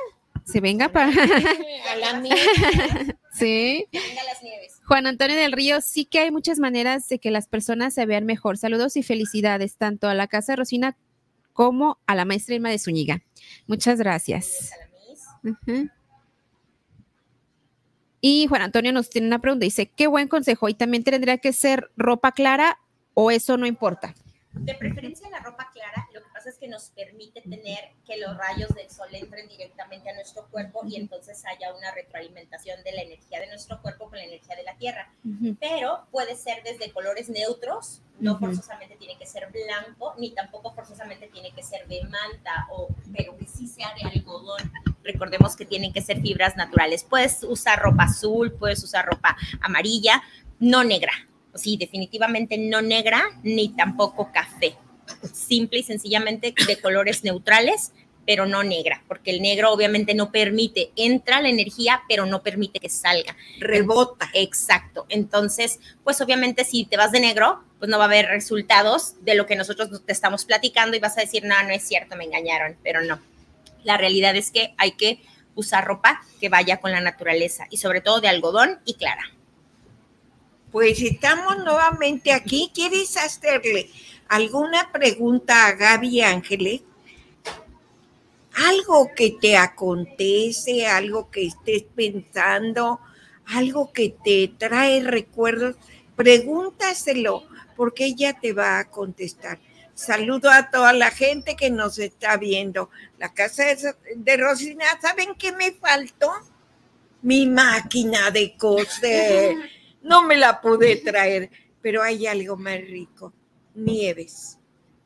Se venga para. A la sí. Venga las nieves. Juan Antonio del Río, sí que hay muchas maneras de que las personas se vean mejor. Saludos y felicidades tanto a la Casa de Rosina como a la maestra Irma de Zúñiga. Muchas gracias. Y Juan Antonio nos tiene una pregunta. Dice, qué buen consejo. ¿Y también tendría que ser ropa clara o eso no importa? De preferencia la ropa pasa es que nos permite tener que los rayos del sol entren directamente a nuestro cuerpo y entonces haya una retroalimentación de la energía de nuestro cuerpo con la energía de la tierra. Ujú. Pero puede ser desde colores neutros, no Ujú. forzosamente tiene que ser blanco, ni tampoco forzosamente tiene que ser de manta, o, pero que sí sea de algodón. Recordemos que tienen que ser fibras naturales. Puedes usar ropa azul, puedes usar ropa amarilla, no negra. Sí, definitivamente no negra ni tampoco café. Simple y sencillamente de colores neutrales, pero no negra, porque el negro obviamente no permite, entra la energía, pero no permite que salga. Rebota. Exacto. Entonces, pues obviamente si te vas de negro, pues no va a haber resultados de lo que nosotros te estamos platicando y vas a decir, no, no es cierto, me engañaron, pero no. La realidad es que hay que usar ropa que vaya con la naturaleza y sobre todo de algodón y clara. Pues estamos nuevamente aquí. ¿Quieres hacerle alguna pregunta a Gaby Ángeles? Algo que te acontece, algo que estés pensando, algo que te trae recuerdos, pregúntaselo, porque ella te va a contestar. Saludo a toda la gente que nos está viendo. La casa de, Rosina, ¿saben qué me faltó? Mi máquina de coser. No me la pude traer, pero hay algo más rico. Nieves.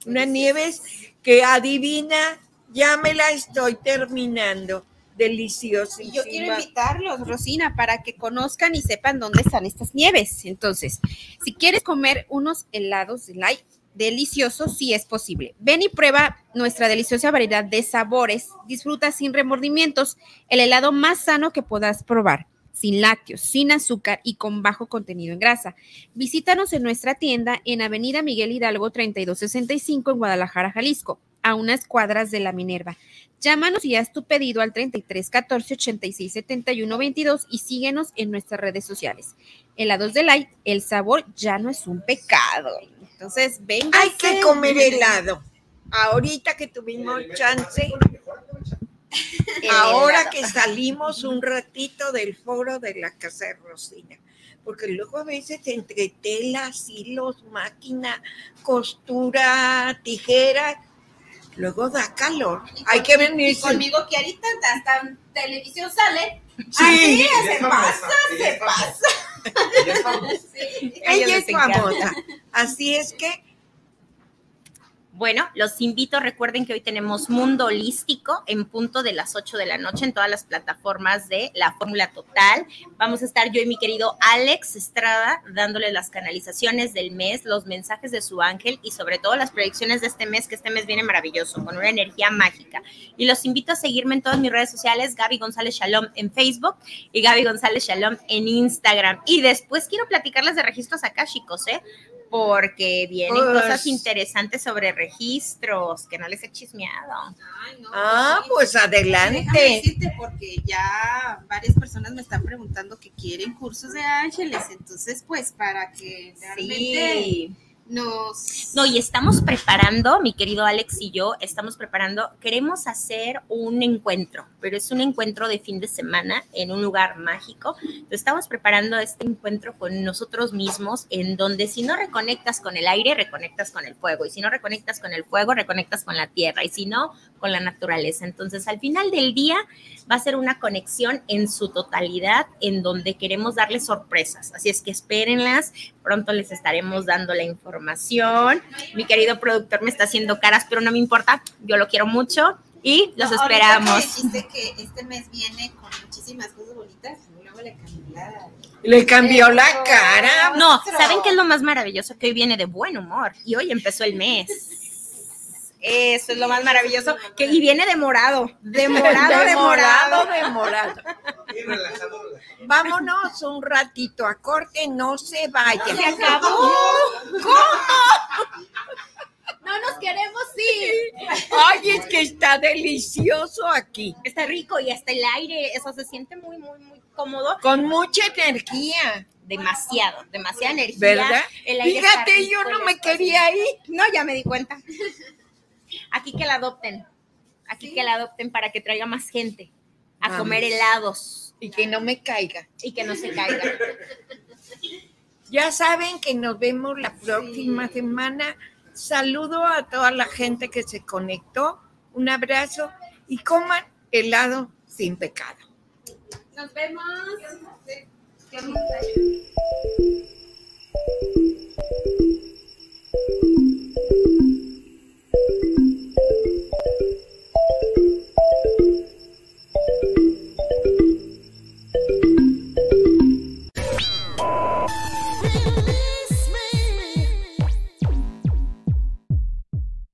Una nieves que adivina, ya me la estoy terminando. Deliciosa. Y yo quiero invitarlos, Rosina, para que conozcan y sepan dónde están estas nieves. Entonces, si quieres comer unos helados de light deliciosos, sí es posible. Ven y prueba nuestra deliciosa variedad de sabores. Disfruta sin remordimientos el helado más sano que puedas probar. Sin lácteos, sin azúcar y con bajo contenido en grasa. Visítanos en nuestra tienda en Avenida Miguel Hidalgo 3265 en Guadalajara, Jalisco, a unas cuadras de la Minerva. Llámanos y haz tu pedido al 33 14 86 71 22 y síguenos en nuestras redes sociales. Helados de Light, el sabor ya no es un pecado. Entonces, venga. Hay que comer helado. Ahorita que tuvimos chance, ahora que salimos un ratito del foro de la casa de Rosina, porque luego a veces entre telas, hilos, máquina, costura, tijeras, luego da calor. Hay que venir. Y conmigo que ahorita hasta en televisión sale. Sí, Así, se pasa, se pasa. Ella es famosa. Así es que Bueno, los invito, recuerden que hoy tenemos Mundo Holístico en punto de las 8 de la noche en todas las plataformas de la Fórmula Total. Vamos a estar yo y mi querido Alex Estrada dándole las canalizaciones del mes, los mensajes de su ángel y sobre todo las predicciones de este mes, que este mes viene maravilloso, con una energía mágica. Y los invito a seguirme en todas mis redes sociales, Gaby González Shalom en Facebook y Gaby González Shalom en Instagram. Y después quiero platicarles de registros akáshicos, ¿eh? Porque vienen Pues- cosas interesantes sobre registros que no les he chismeado. Ah, pues Déjame adelante. decirte porque ya varias personas me están preguntando que quieren cursos de ángeles, entonces pues para que realmente Sí. Nos No, y estamos preparando, mi querido Alex y yo, estamos preparando, queremos hacer un encuentro, pero es un encuentro de fin de semana en un lugar mágico. Estamos preparando este encuentro con nosotros mismos, en donde si no reconectas con el aire, reconectas con el fuego, y si no reconectas con el fuego, reconectas con la tierra, y si no, con la naturaleza. Entonces, al final del día va a ser una conexión en su totalidad, en donde queremos darles sorpresas. Así es que espérenlas, pronto les estaremos dando la información. Mi querido productor me está haciendo caras, pero no me importa, yo lo quiero mucho y los No, ahorita que esperamos. que este mes viene con muchísimas cosas bonitas, luego le cambié la... Le cambió la cara. No, ¿saben qué es lo más maravilloso? Que hoy viene de buen humor y hoy empezó el mes. Eso es lo más maravilloso, que y viene de morado, de morado, de morado. de morado. Bien relajado, relajado. Vámonos un ratito a corte, no se vayan. Se acabó. No nos queremos ir. Ay, es que está delicioso aquí, Está rico y hasta el aire, eso se siente muy, muy, muy cómodo. con mucha energía, Demasiado, demasiada energía. ¿verdad? El aire está Fíjate, rico, yo no me quería ir. No, ya me di cuenta. Aquí que la adopten. Aquí que la adopten para que traiga más gente a comer helados. Y que no me caiga. Y que no se caiga. Ya saben que nos vemos la próxima semana. Saludo a toda la gente que se conectó. Un abrazo y coman helado sin pecado. Nos vemos.